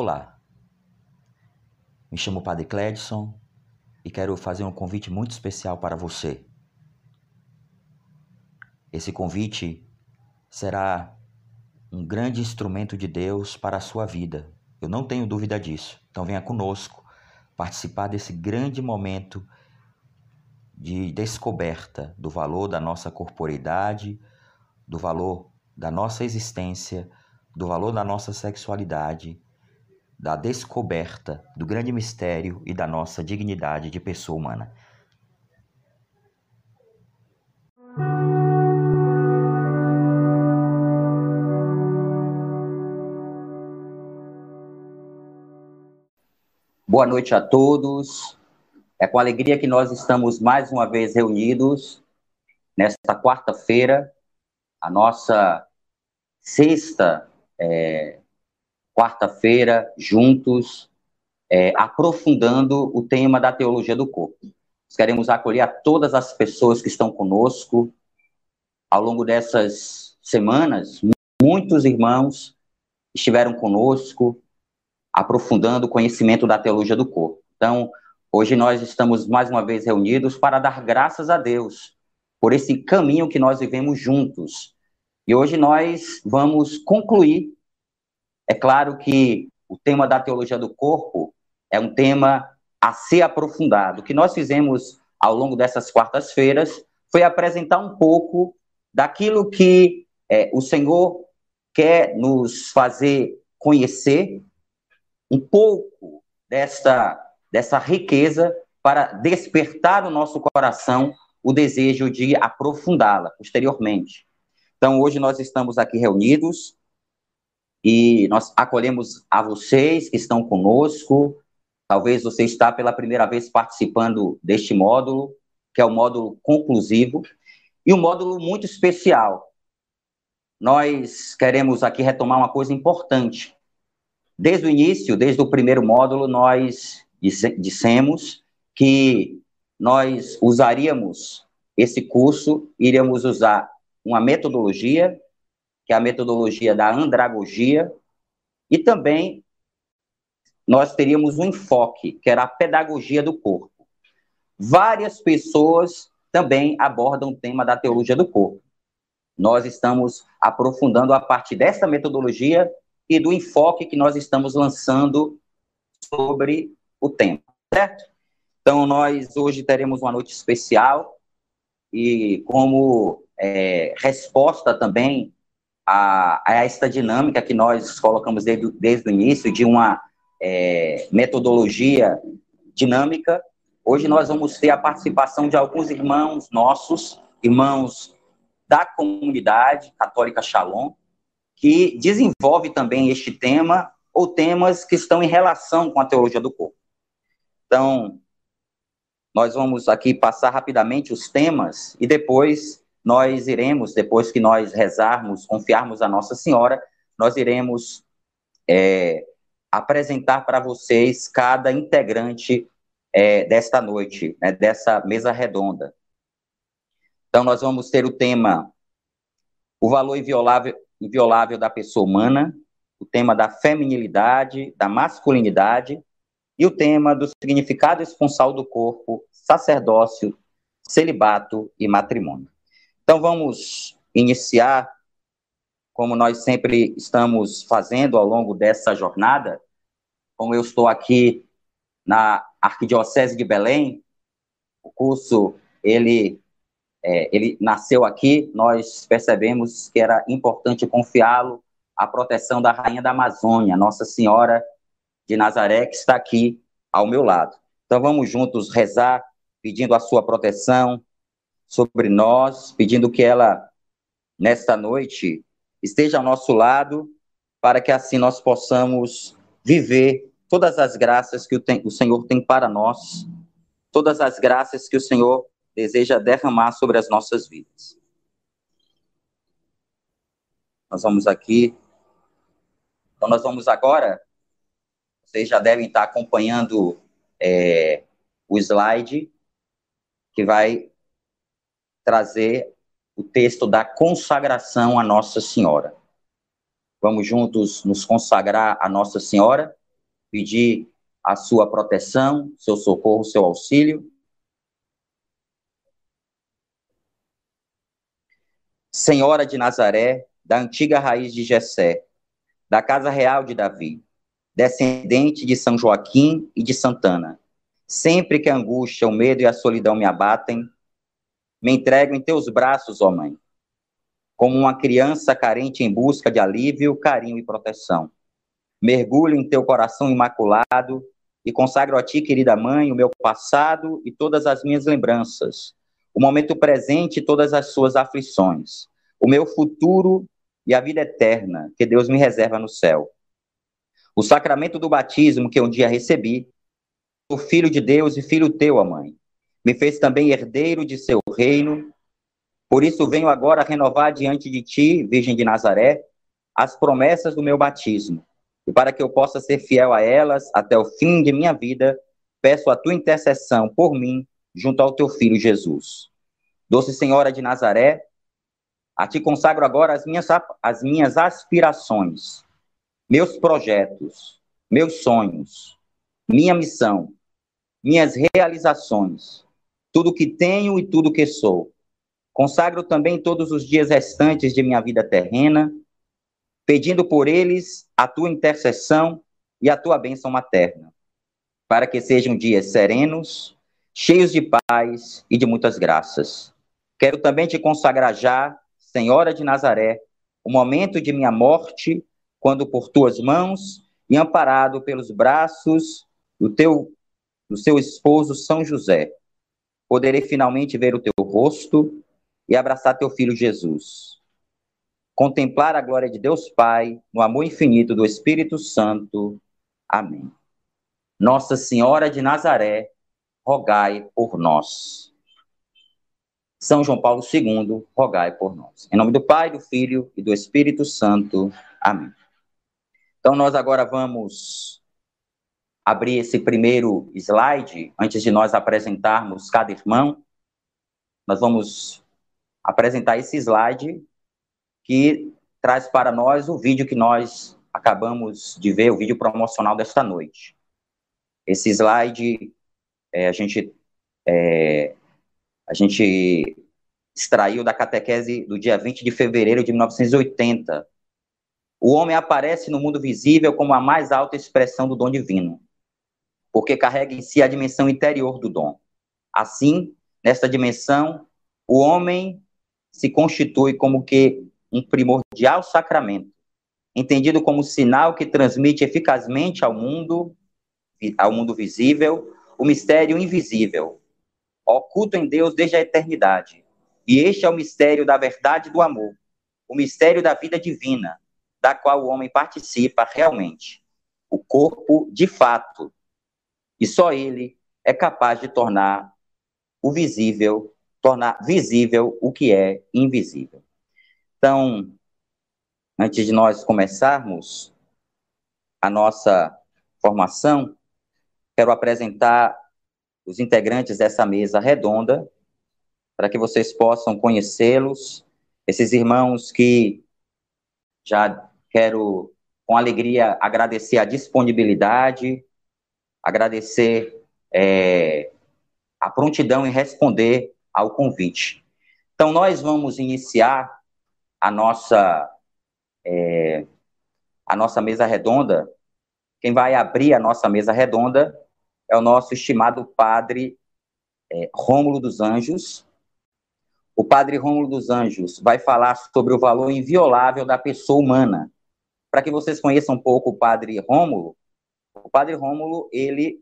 Olá, me chamo Padre Cledson e quero fazer um convite muito especial para você. Esse convite será um grande instrumento de Deus para a sua vida. Eu não tenho dúvida disso. Então venha conosco participar desse grande momento de descoberta do valor da nossa corporeidade, do valor da nossa existência, do valor da nossa sexualidade, da descoberta do grande mistério e da nossa dignidade de pessoa humana. Boa noite a todos. É com alegria que nós estamos mais uma vez reunidos nesta quarta-feira, a nossa sexta é, quarta-feira, juntos, é, aprofundando o tema da teologia do corpo. Nós queremos acolher a todas as pessoas que estão conosco ao longo dessas semanas. Muitos irmãos estiveram conosco, aprofundando o conhecimento da teologia do corpo. Então, Hoje nós estamos mais uma vez reunidos para dar graças a Deus por esse caminho que nós vivemos juntos. E hoje nós vamos concluir. É claro que o tema da teologia do corpo é um tema a ser aprofundado. O que nós fizemos ao longo dessas quartas-feiras foi apresentar um pouco daquilo que é, o Senhor quer nos fazer conhecer, um pouco desta dessa riqueza para despertar no nosso coração o desejo de aprofundá-la posteriormente. Então, hoje nós estamos aqui reunidos e nós acolhemos a vocês que estão conosco. Talvez você está pela primeira vez participando deste módulo, que é o módulo conclusivo, e um módulo muito especial. Nós queremos aqui retomar uma coisa importante. Desde o início, desde o primeiro módulo, nós dissemos que nós usaríamos esse curso, iríamos usar uma metodologia, que é a metodologia da andragogia, e também nós teríamos um enfoque, que era a pedagogia do corpo. Várias pessoas também abordam o tema da teologia do corpo. Nós estamos aprofundando a partir dessa metodologia e do enfoque que nós estamos lançando sobre o tempo, certo? Então, nós hoje teremos uma noite especial e como é, resposta também a, a, esta dinâmica que nós colocamos desde, desde o início, de uma é, metodologia dinâmica, hoje nós vamos ter a participação de alguns irmãos nossos, irmãos da comunidade católica Shalom, que desenvolve também este tema ou temas que estão em relação com a teologia do corpo. Então, nós vamos aqui passar rapidamente os temas e depois nós iremos, depois que nós rezarmos, confiarmos a Nossa Senhora, nós iremos é, apresentar para vocês cada integrante é, desta noite, né, dessa mesa redonda. Então, nós vamos ter o tema o valor inviolável, inviolável da pessoa humana, o tema da feminilidade, da masculinidade, e o tema do significado esponsal do corpo, sacerdócio, celibato e matrimônio. Então vamos iniciar, como nós sempre estamos fazendo ao longo dessa jornada, como eu estou aqui na Arquidiocese de Belém, o curso ele é, ele nasceu aqui, nós percebemos que era importante confiá-lo à proteção da Rainha da Amazônia, Nossa Senhora de Nazaré, que está aqui ao meu lado. Então vamos juntos rezar, pedindo a sua proteção sobre nós, pedindo que ela, nesta noite, esteja ao nosso lado, para que assim nós possamos viver todas as graças que o, Senhor tem para nós, todas as graças que o Senhor deseja derramar sobre as nossas vidas. Nós vamos aqui. Então, nós vamos agora vocês já devem estar acompanhando é, o slide que vai trazer o texto da consagração à Nossa Senhora. Vamos juntos nos consagrar a Nossa Senhora. pedir a sua proteção, seu socorro, seu auxílio. Senhora de Nazaré, da antiga raiz de Jessé, da casa real de Davi, descendente de São Joaquim e de Santana, sempre que a angústia, o medo e a solidão me abatem, me entrego em teus braços, ó Mãe, como uma criança carente em busca de alívio, carinho e proteção. Mergulho em teu coração imaculado e consagro a ti, querida mãe, o meu passado e todas as minhas lembranças, o momento presente e todas as suas aflições, o meu futuro e a vida eterna que Deus me reserva no céu. O sacramento do batismo que um dia recebi, o Filho de Deus e Filho teu, ó mãe, me fez também herdeiro de seu reino. Por isso venho agora renovar diante de ti, Virgem de Nazaré, as promessas do meu batismo e para que eu possa ser fiel a elas até o fim de minha vida, peço a tua intercessão por mim junto ao teu filho Jesus. Doce Senhora de Nazaré, a ti consagro agora as minhas, as minhas aspirações, meus projetos, meus sonhos, minha missão, minhas realizações, tudo que tenho e tudo que sou. Consagro também todos os dias restantes de minha vida terrena pedindo por eles a tua intercessão e a tua bênção materna, para que sejam dias serenos, cheios de paz e de muitas graças. Quero também te consagrar já, Senhora de Nazaré, o momento de minha morte, quando por tuas mãos e amparado pelos braços do teu do seu esposo São José, poderei finalmente ver o teu rosto e abraçar teu filho Jesus contemplar a glória de Deus Pai, no amor infinito do Espírito Santo. Amém. Nossa Senhora de Nazaré, rogai por nós. São João Paulo II, rogai por nós. Em nome do Pai, do Filho e do Espírito Santo. Amém. Então, nós agora vamos abrir esse primeiro slide, antes de nós apresentarmos cada irmão. Nós vamos apresentar esse slide que traz para nós o vídeo que nós acabamos de ver, o vídeo promocional desta noite. Esse slide é, a gente é, a gente extraiu da catequese do dia 20 de fevereiro de 1980. O homem aparece no mundo visível como a mais alta expressão do dom divino, porque carrega em si a dimensão interior do dom. Assim, nesta dimensão, o homem se constitui como que um primordial sacramento, entendido como sinal que transmite eficazmente ao mundo, ao mundo visível, o mistério invisível, oculto em Deus desde a eternidade. E este é o mistério da verdade do amor, o mistério da vida divina, da qual o homem participa realmente, o corpo de fato. E só ele é capaz de tornar o visível, tornar visível o que é invisível. Então, antes de nós começarmos a nossa formação, quero apresentar os integrantes dessa mesa redonda, para que vocês possam conhecê-los, esses irmãos que já quero, com alegria, agradecer a disponibilidade, agradecer é, a prontidão em responder ao convite. Então, nós vamos iniciar a nossa é, a nossa mesa redonda, quem vai abrir a nossa mesa redonda é o nosso estimado padre é, Rômulo dos Anjos. O padre Rômulo dos Anjos vai falar sobre o valor inviolável da pessoa humana. Para que vocês conheçam um pouco o padre Rômulo, o padre Rômulo, ele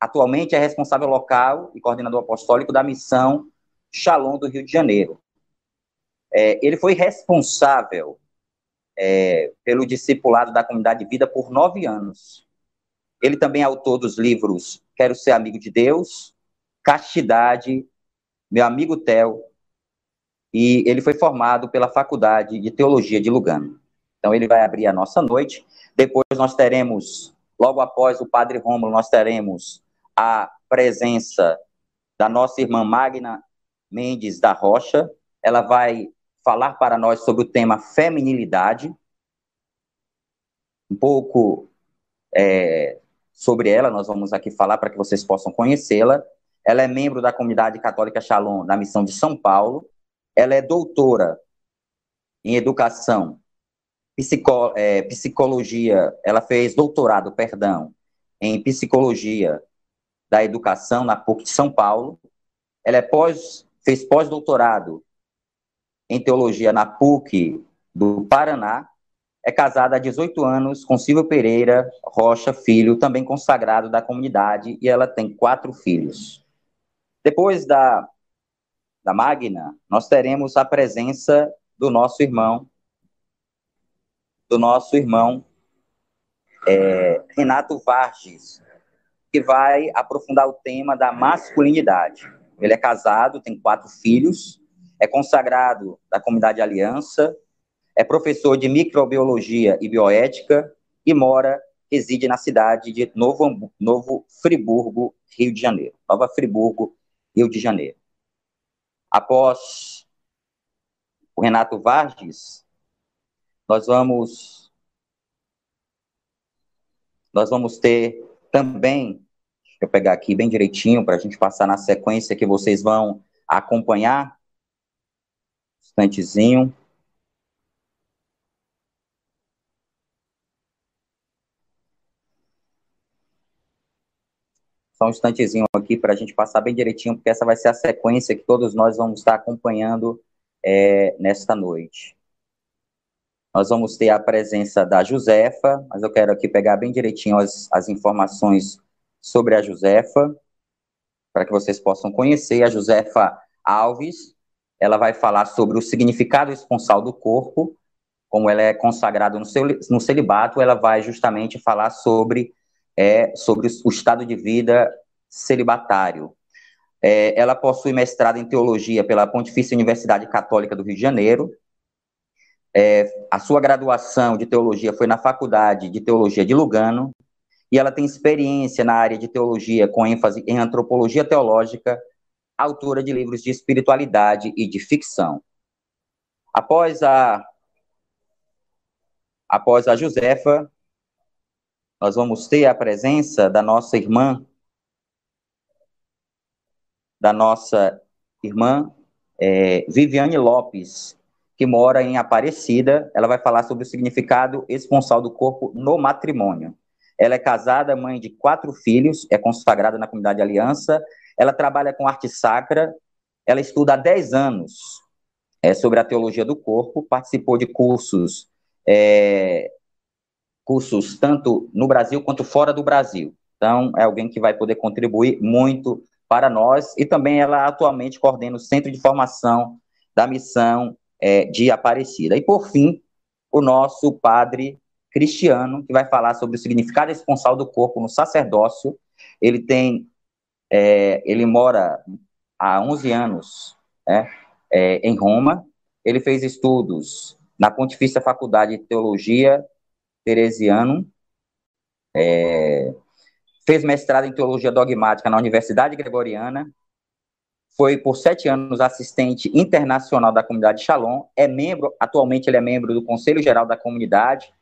atualmente é responsável local e coordenador apostólico da missão Shalom do Rio de Janeiro. É, ele foi responsável é, pelo discipulado da comunidade de vida por nove anos. Ele também é autor dos livros Quero Ser Amigo de Deus, Castidade, Meu Amigo Theo, e ele foi formado pela Faculdade de Teologia de Lugano. Então, ele vai abrir a nossa noite. Depois, nós teremos, logo após o Padre Rômulo, nós teremos a presença da nossa irmã Magna Mendes da Rocha. Ela vai falar para nós sobre o tema feminilidade, um pouco é, sobre ela, nós vamos aqui falar para que vocês possam conhecê-la. Ela é membro da comunidade católica Shalom da missão de São Paulo. Ela é doutora em educação, psico, é, psicologia, ela fez doutorado, perdão, em psicologia da educação na PUC de São Paulo. Ela é pós, fez pós-doutorado em teologia na PUC do Paraná é casada há 18 anos com Silvio Pereira Rocha Filho, também consagrado da comunidade, e ela tem quatro filhos. Depois da, da Magna, nós teremos a presença do nosso irmão, do nosso irmão é, Renato Varges, que vai aprofundar o tema da masculinidade. Ele é casado, tem quatro filhos, é consagrado da comunidade Aliança, é professor de microbiologia e bioética e mora, reside na cidade de Novo, Novo Friburgo, Rio de Janeiro. Nova Friburgo, Rio de Janeiro. Após o Renato Vargas, nós vamos nós vamos ter também, deixa eu pegar aqui bem direitinho para a gente passar na sequência que vocês vão acompanhar. Um instantezinho. Só um instantezinho aqui para a gente passar bem direitinho, porque essa vai ser a sequência que todos nós vamos estar acompanhando é, nesta noite. Nós vamos ter a presença da Josefa, mas eu quero aqui pegar bem direitinho as, as informações sobre a Josefa, para que vocês possam conhecer. A Josefa Alves, ela vai falar sobre o significado esponsal do corpo, como ela é consagrada no, no celibato, ela vai justamente falar sobre é sobre o estado de vida celibatário. É, ela possui mestrado em teologia pela Pontifícia Universidade Católica do Rio de Janeiro. É, a sua graduação de teologia foi na Faculdade de Teologia de Lugano. E ela tem experiência na área de teologia com ênfase em antropologia teológica, autora de livros de espiritualidade e de ficção. Após a após a Josefa, nós vamos ter a presença da nossa irmã, da nossa irmã é, Viviane Lopes, que mora em Aparecida. Ela vai falar sobre o significado esponsal do corpo no matrimônio. Ela é casada, mãe de quatro filhos, é consagrada na comunidade Aliança. Ela trabalha com arte sacra. Ela estuda há 10 anos é, sobre a teologia do corpo, participou de cursos é, cursos tanto no Brasil quanto fora do Brasil. Então, é alguém que vai poder contribuir muito para nós e também ela atualmente coordena o Centro de Formação da Missão é, de Aparecida. E, por fim, o nosso padre Cristiano, que vai falar sobre o significado esponsal do corpo no sacerdócio. Ele tem, é, ele mora há 11 anos né, é, em Roma. Ele fez estudos na Pontifícia Faculdade de Teologia Teresiano, é, fez mestrado em teologia dogmática na Universidade Gregoriana, foi por sete anos assistente internacional da comunidade Shalom, é membro, atualmente ele é membro do Conselho Geral da Comunidade,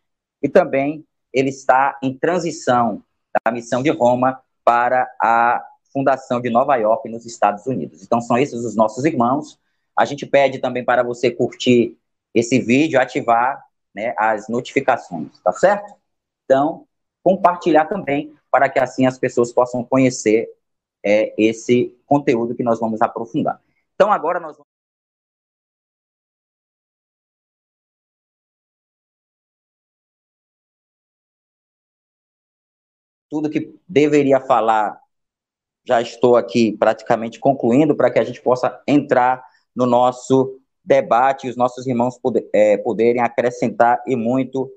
e também ele está em transição da missão de Roma para a Fundação de Nova York, nos Estados Unidos. Então, são esses os nossos irmãos. A gente pede também para você curtir esse vídeo, ativar né, as notificações, tá certo? Então, compartilhar também, para que assim as pessoas possam conhecer é, esse conteúdo que nós vamos aprofundar. Então, agora nós vamos. Tudo que deveria falar, já estou aqui praticamente concluindo, para que a gente possa entrar no nosso debate e os nossos irmãos poder, é, poderem acrescentar e muito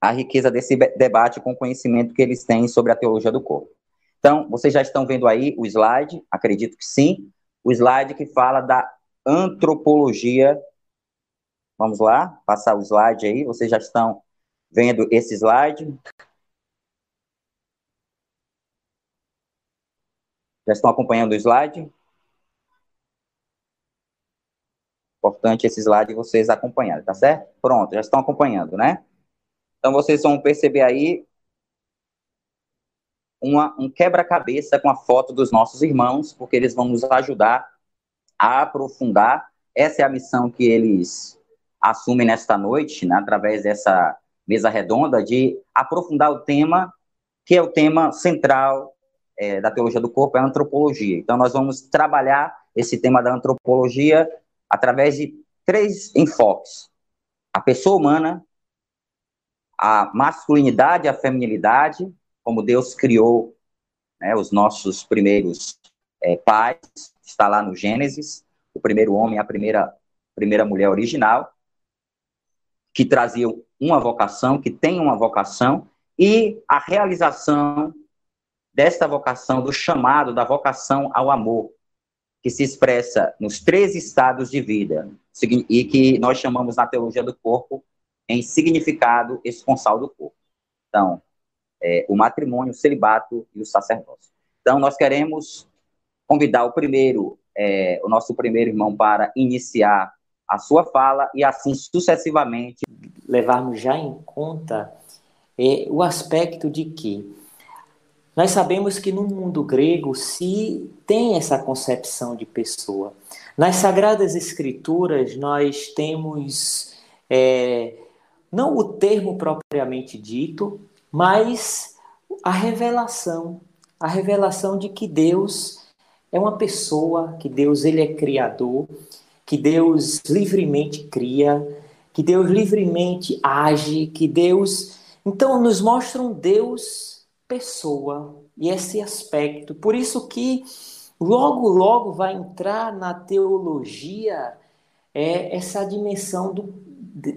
a riqueza desse debate com o conhecimento que eles têm sobre a teologia do corpo. Então, vocês já estão vendo aí o slide, acredito que sim, o slide que fala da antropologia. Vamos lá, passar o slide aí, vocês já estão vendo esse slide. Já estão acompanhando o slide? Importante esse slide vocês acompanharem, tá certo? Pronto, já estão acompanhando, né? Então, vocês vão perceber aí uma, um quebra-cabeça com a foto dos nossos irmãos, porque eles vão nos ajudar a aprofundar. Essa é a missão que eles assumem nesta noite, né, através dessa mesa redonda, de aprofundar o tema, que é o tema central é, da teologia do corpo, é a antropologia. Então, nós vamos trabalhar esse tema da antropologia através de três enfoques: a pessoa humana, a masculinidade, a feminilidade, como Deus criou né, os nossos primeiros é, pais, está lá no Gênesis, o primeiro homem, a primeira, primeira mulher original, que traziam uma vocação, que tem uma vocação, e a realização desta vocação, do chamado, da vocação ao amor, que se expressa nos três estados de vida, e que nós chamamos na teologia do corpo em significado esponsal do corpo. Então, é, o matrimônio, o celibato e o sacerdócio. Então, nós queremos convidar o primeiro, é, o nosso primeiro irmão para iniciar a sua fala e assim sucessivamente. Levarmos já em conta é, o aspecto de que nós sabemos que no mundo grego se tem essa concepção de pessoa. Nas Sagradas Escrituras, nós temos é, não o termo propriamente dito, mas a revelação a revelação de que Deus é uma pessoa, que Deus ele é criador, que Deus livremente cria, que Deus livremente age, que Deus então nos mostra um Deus pessoa e esse aspecto. Por isso que logo, logo vai entrar na teologia é, essa dimensão do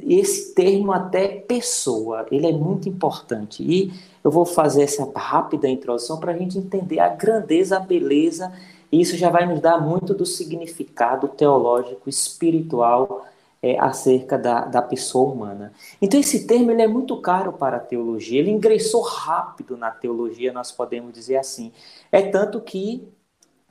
esse termo até pessoa, ele é muito importante. E eu vou fazer essa rápida introdução para a gente entender a grandeza, a beleza, e isso já vai nos dar muito do significado teológico, espiritual é, acerca da, da pessoa humana. Então, esse termo ele é muito caro para a teologia, ele ingressou rápido na teologia, nós podemos dizer assim. É tanto que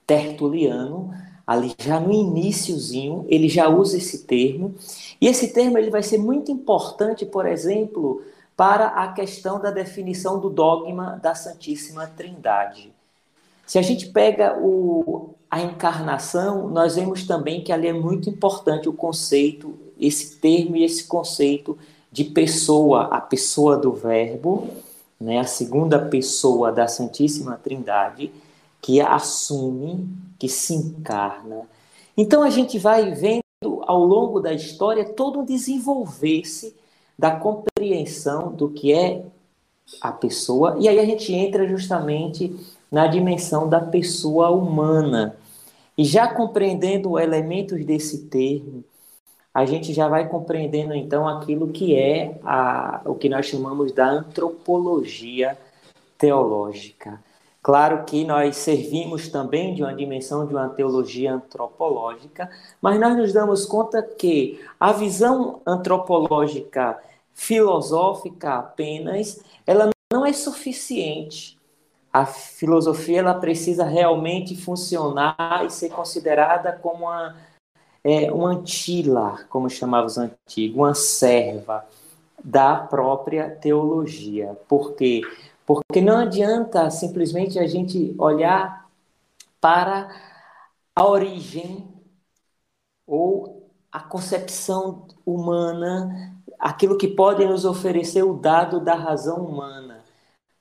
Tertuliano, ali já no iníciozinho, ele já usa esse termo, e esse termo ele vai ser muito importante, por exemplo, para a questão da definição do dogma da Santíssima Trindade. Se a gente pega o, a encarnação, nós vemos também que ali é muito importante o conceito, esse termo e esse conceito de pessoa, a pessoa do Verbo, né, a segunda pessoa da Santíssima Trindade, que assume, que se encarna. Então a gente vai vendo ao longo da história todo um desenvolver-se da compreensão do que é a pessoa, e aí a gente entra justamente na dimensão da pessoa humana. E já compreendendo elementos desse termo, a gente já vai compreendendo então aquilo que é a, o que nós chamamos da antropologia teológica. Claro que nós servimos também de uma dimensão de uma teologia antropológica, mas nós nos damos conta que a visão antropológica filosófica apenas, ela não é suficiente a filosofia ela precisa realmente funcionar e ser considerada como uma, é, uma antila, como chamavam os antigos, uma serva da própria teologia. Por quê? Porque não adianta simplesmente a gente olhar para a origem ou a concepção humana, aquilo que pode nos oferecer o dado da razão humana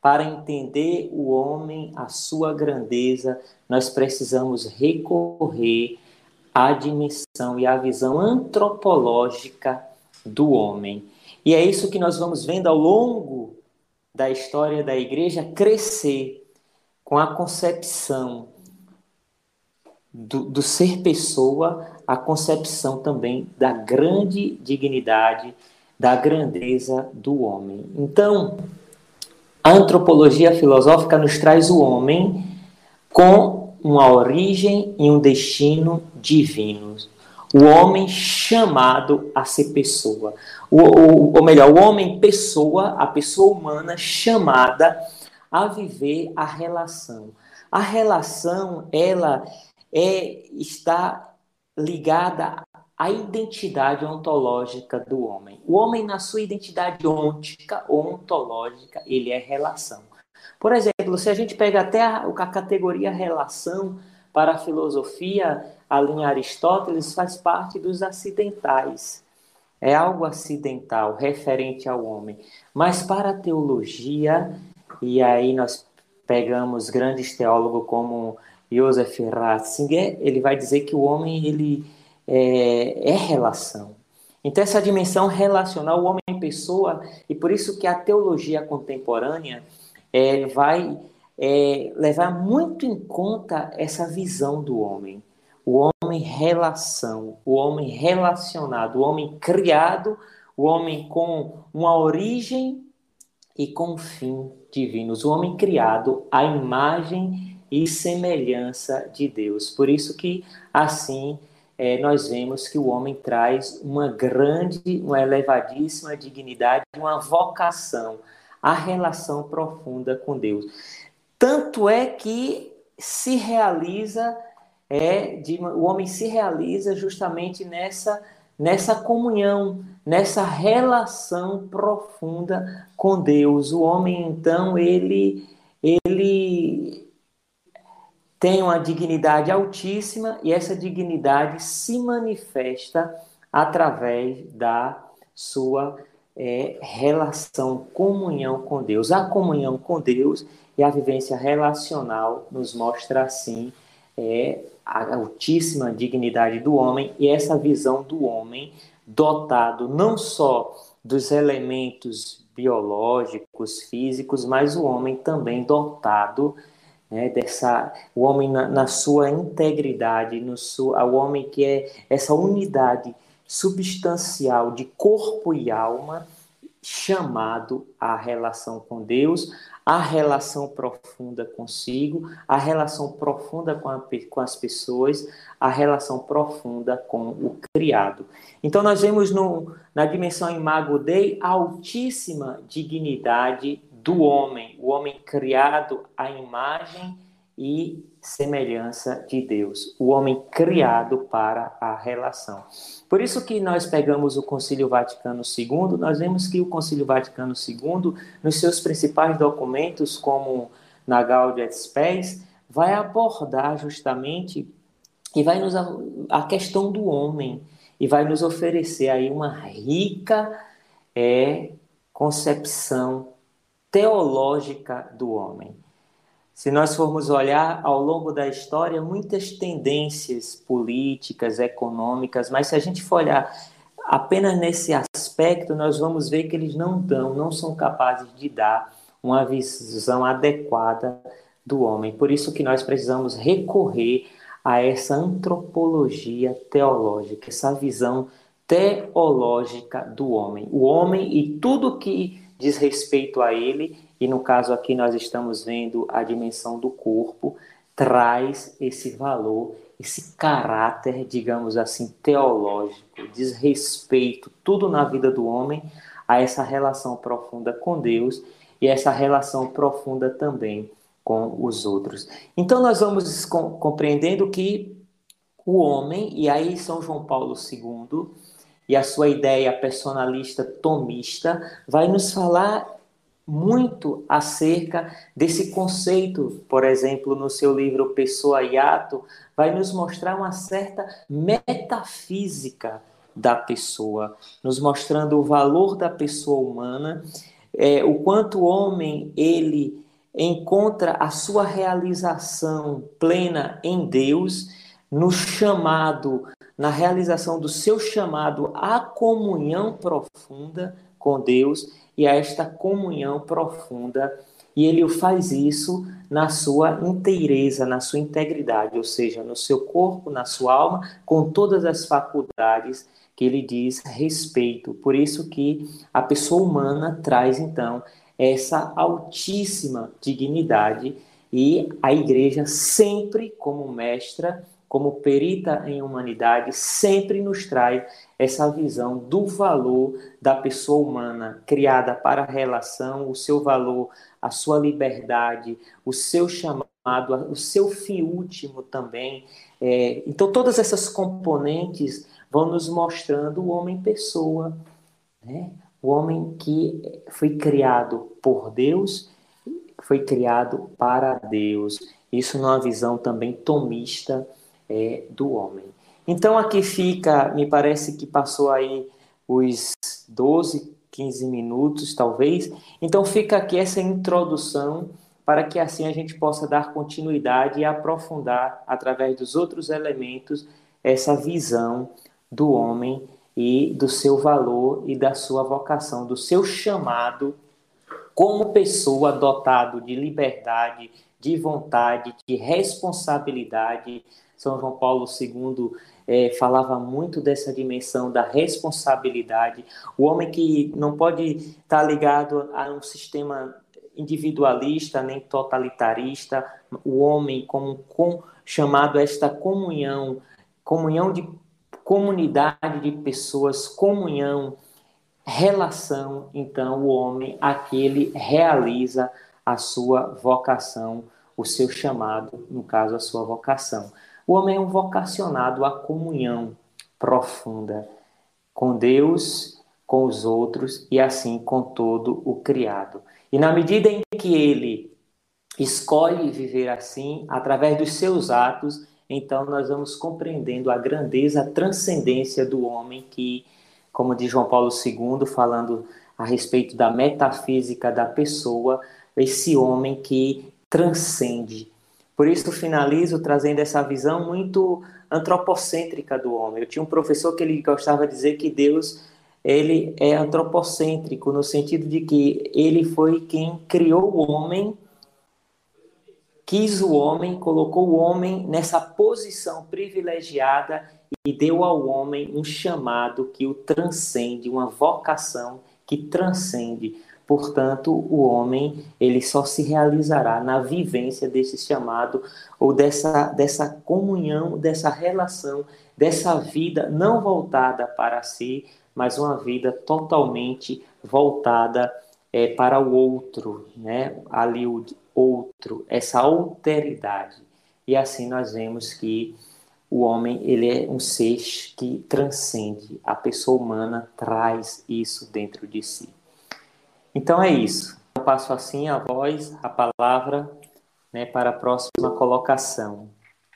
para entender o homem, a sua grandeza, nós precisamos recorrer à dimensão e à visão antropológica do homem. E é isso que nós vamos vendo ao longo da história da igreja crescer com a concepção do, do ser pessoa, a concepção também da grande dignidade, da grandeza do homem. Então, a antropologia filosófica nos traz o homem com uma origem e um destino divinos. O homem chamado a ser pessoa. O, o, ou melhor, o homem pessoa, a pessoa humana chamada a viver a relação. A relação, ela é, está ligada a identidade ontológica do homem. O homem, na sua identidade ôntica, ontológica, ele é relação. Por exemplo, se a gente pega até a, a categoria relação para a filosofia, a linha Aristóteles faz parte dos acidentais. É algo acidental, referente ao homem. Mas para a teologia, e aí nós pegamos grandes teólogos como Joseph Ratzinger, ele vai dizer que o homem ele é, é relação. Então, essa dimensão relacional, o homem-pessoa, e por isso que a teologia contemporânea é, vai é, levar muito em conta essa visão do homem. Homem relação, o homem relacionado, o homem criado, o homem com uma origem e com fim divinos, o homem criado à imagem e semelhança de Deus. Por isso que assim é, nós vemos que o homem traz uma grande, uma elevadíssima dignidade, uma vocação, a relação profunda com Deus. Tanto é que se realiza, é, de, o homem se realiza justamente nessa, nessa comunhão, nessa relação profunda com Deus. O homem, então, ele, ele tem uma dignidade altíssima e essa dignidade se manifesta através da sua é, relação, comunhão com Deus. A comunhão com Deus e a vivência relacional nos mostra assim é, a altíssima dignidade do homem e essa visão do homem dotado não só dos elementos biológicos, físicos, mas o homem também dotado né, dessa o homem na, na, sua integridade, no sua, o homem que é essa unidade substancial de corpo e alma, chamado à relação com Deus, a relação profunda consigo, a relação profunda com, a, com as pessoas, a relação profunda com o criado. Então, nós vemos no, na dimensão Imago Dei a altíssima dignidade do homem, o homem criado à imagem e semelhança de Deus, o homem criado para a relação. Por isso que nós pegamos o Concílio Vaticano II, nós vemos que o Concílio Vaticano II, nos seus principais documentos, como na Gaudium et Spes, vai abordar justamente e vai nos a questão do homem e vai nos oferecer aí uma rica é, concepção teológica do homem. Se nós formos olhar ao longo da história, muitas tendências políticas, econômicas, mas se a gente for olhar apenas nesse aspecto, nós vamos ver que eles não dão, não são capazes de dar uma visão adequada do homem. Por isso que nós precisamos recorrer a essa antropologia teológica, essa visão teológica do homem. O homem e tudo que diz respeito a ele, e no caso aqui nós estamos vendo a dimensão do corpo, traz esse valor, esse caráter, digamos assim, teológico, diz respeito, tudo na vida do homem, a essa relação profunda com Deus e essa relação profunda também com os outros. Então nós vamos compreendendo que o homem, e aí São João Paulo II, e a sua ideia personalista tomista vai nos falar muito acerca desse conceito, por exemplo, no seu livro Pessoa e Ato, vai nos mostrar uma certa metafísica da pessoa, nos mostrando o valor da pessoa humana, é, o quanto o homem ele encontra a sua realização plena em Deus, no chamado na realização do seu chamado à comunhão profunda com Deus e a esta comunhão profunda. E ele o faz isso na sua inteireza, na sua integridade, ou seja, no seu corpo, na sua alma, com todas as faculdades que ele diz respeito. Por isso que a pessoa humana traz então essa altíssima dignidade e a igreja sempre como mestra como perita em humanidade, sempre nos traz essa visão do valor da pessoa humana, criada para a relação, o seu valor, a sua liberdade, o seu chamado, o seu fim último também. É, então, todas essas componentes vão nos mostrando o homem-pessoa, né? o homem que foi criado por Deus foi criado para Deus. Isso numa visão também tomista é, do homem. Então aqui fica, me parece que passou aí os 12, 15 minutos, talvez. Então fica aqui essa introdução para que assim a gente possa dar continuidade e aprofundar através dos outros elementos essa visão do homem e do seu valor e da sua vocação, do seu chamado como pessoa dotado de liberdade, de vontade, de responsabilidade. São João Paulo II é, falava muito dessa dimensão da responsabilidade. O homem que não pode estar ligado a um sistema individualista nem totalitarista, o homem como com, chamado a esta comunhão, comunhão de comunidade de pessoas, comunhão relação, então, o homem, aquele realiza a sua vocação, o seu chamado, no caso, a sua vocação. O homem é um vocacionado à comunhão profunda com Deus, com os outros e assim com todo o criado. E na medida em que ele escolhe viver assim, através dos seus atos, então nós vamos compreendendo a grandeza, a transcendência do homem que como diz João Paulo II, falando a respeito da metafísica da pessoa, esse homem que transcende. Por isso finalizo trazendo essa visão muito antropocêntrica do homem. Eu tinha um professor que ele gostava de dizer que Deus ele é antropocêntrico no sentido de que ele foi quem criou o homem, quis o homem, colocou o homem nessa posição privilegiada e deu ao homem um chamado que o transcende, uma vocação que transcende. Portanto, o homem ele só se realizará na vivência desse chamado ou dessa, dessa comunhão, dessa relação, dessa vida não voltada para si, mas uma vida totalmente voltada é, para o outro, né? Ali o outro, essa alteridade. E assim nós vemos que o homem ele é um ser que transcende. A pessoa humana traz isso dentro de si. Então é isso. Eu passo assim a voz, a palavra, né, para a próxima colocação.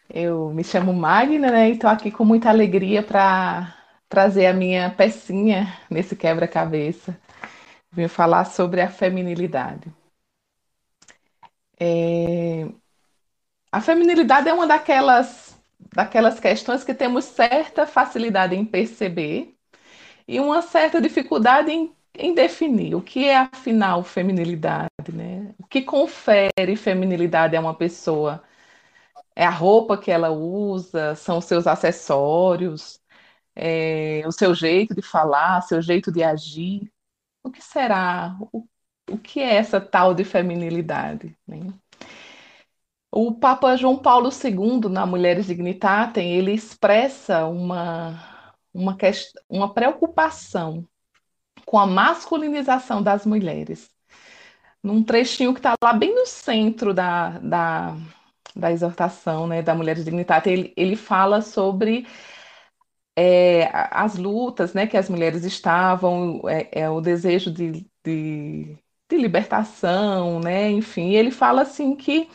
Eu me chamo Magna, né, e estou aqui com muita alegria para trazer a minha pecinha nesse quebra-cabeça. Vim falar sobre a feminilidade. É... A feminilidade é uma daquelas daquelas questões que temos certa facilidade em perceber e uma certa dificuldade em, em definir o que é afinal feminilidade, né? O que confere feminilidade a uma pessoa? É a roupa que ela usa, são os seus acessórios, é, o seu jeito de falar, seu jeito de agir. O que será? O, o que é essa tal de feminilidade? Né? O Papa João Paulo II, na Mulheres Dignitatem, ele expressa uma, uma, uma preocupação com a masculinização das mulheres. Num trechinho que está lá bem no centro da, da, da exortação né, da Mulheres Dignitatem, ele, ele fala sobre é, as lutas né, que as mulheres estavam, é, é o desejo de, de, de libertação, né, enfim, ele fala assim que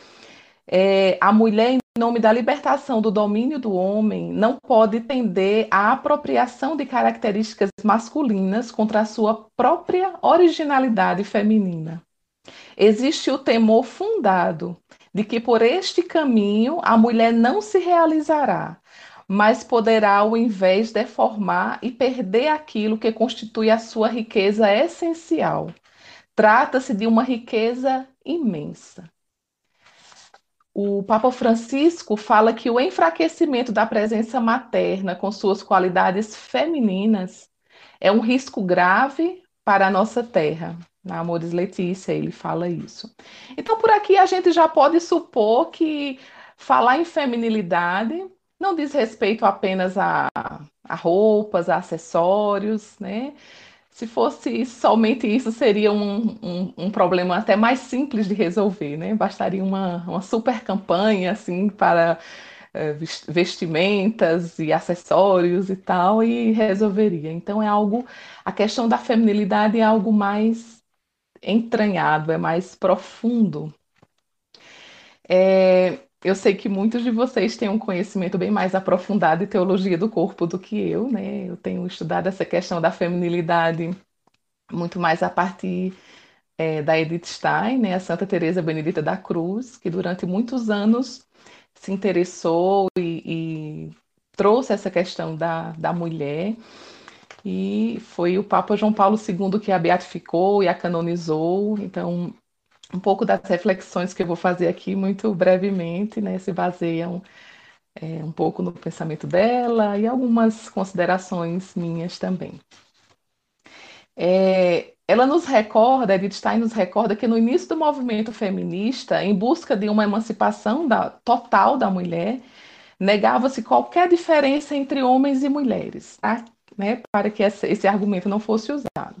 é, a mulher, em nome da libertação do domínio do homem, não pode tender à apropriação de características masculinas contra a sua própria originalidade feminina. Existe o temor fundado de que por este caminho a mulher não se realizará, mas poderá, ao invés, deformar e perder aquilo que constitui a sua riqueza essencial. Trata-se de uma riqueza imensa o Papa Francisco fala que o enfraquecimento da presença materna com suas qualidades femininas é um risco grave para a nossa terra. Na Amores Letícia, ele fala isso. Então, por aqui a gente já pode supor que falar em feminilidade não diz respeito apenas a, a roupas, a acessórios, né? Se fosse somente isso, seria um, um, um, problema até mais simples de resolver, né? Bastaria uma, uma super campanha, assim, para é, vestimentas e acessórios e tal, e resolveria. Então, é algo, a questão da feminilidade é algo mais entranhado, é mais profundo É, eu sei que muitos de vocês têm um conhecimento bem mais aprofundado em teologia do corpo do que eu, né? Eu tenho estudado essa questão da feminilidade muito mais a partir é, da Edith Stein, né? A Santa Teresa Benedita da Cruz, que durante muitos anos se interessou e, e trouxe essa questão da, da mulher. E foi o Papa João Paulo II que a beatificou e a canonizou. Então, um pouco das reflexões que eu vou fazer aqui, muito brevemente, né, se baseiam é, um pouco no pensamento dela e algumas considerações minhas também. É, ela nos recorda, Edith Stein nos recorda que no início do movimento feminista, em busca de uma emancipação da, total da mulher, negava-se qualquer diferença entre homens e mulheres, tá? né, para que esse, esse argumento não fosse usado.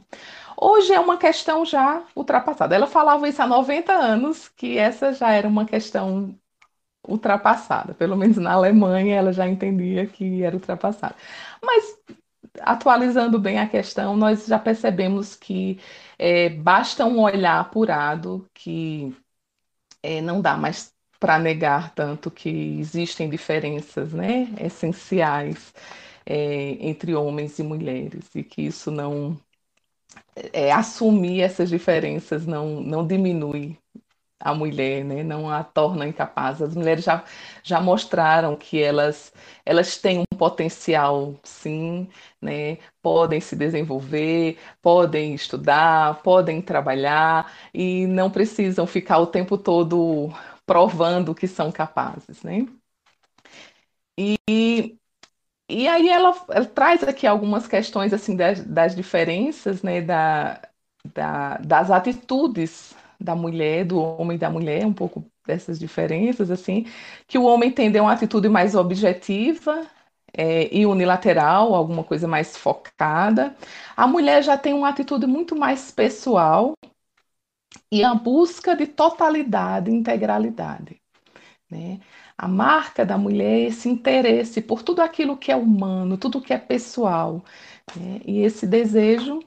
Hoje é uma questão já ultrapassada. Ela falava isso há 90 anos, que essa já era uma questão ultrapassada. Pelo menos na Alemanha ela já entendia que era ultrapassada. Mas, atualizando bem a questão, nós já percebemos que é, basta um olhar apurado que é, não dá mais para negar tanto que existem diferenças né, essenciais é, entre homens e mulheres e que isso não é, assumir essas diferenças não, não diminui a mulher, né? não a torna incapaz. As mulheres já, já mostraram que elas, elas têm um potencial, sim, né? podem se desenvolver, podem estudar, podem trabalhar e não precisam ficar o tempo todo provando que são capazes. Né? E e aí ela, ela, traz aqui algumas questões assim das, das diferenças, né, da, da, das atitudes da mulher, do homem e da mulher, um pouco dessas diferenças, assim, que o homem tende a uma atitude mais objetiva é, e unilateral, alguma coisa mais focada. A mulher já tem uma atitude muito mais pessoal e a busca de totalidade, integralidade. Né? A marca da mulher é esse interesse por tudo aquilo que é humano, tudo que é pessoal, né? e esse desejo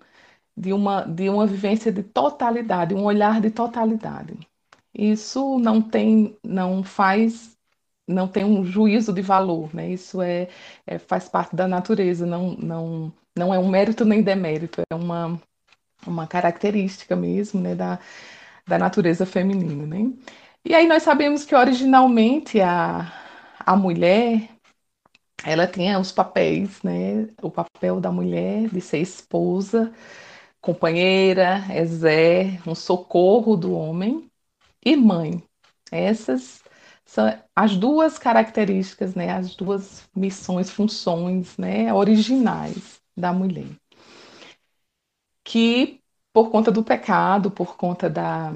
de uma, de uma vivência de totalidade, um olhar de totalidade. Isso não tem, não faz, não tem um juízo de valor, né? Isso é, é faz parte da natureza, não, não, não é um mérito nem demérito, é uma, uma característica mesmo, né, da, da natureza feminina, né? E aí nós sabemos que originalmente a, a mulher ela tinha os papéis, né? O papel da mulher de ser esposa, companheira, exé, um socorro do homem e mãe. Essas são as duas características, né? As duas missões, funções, né? Originais da mulher. Que por conta do pecado, por conta da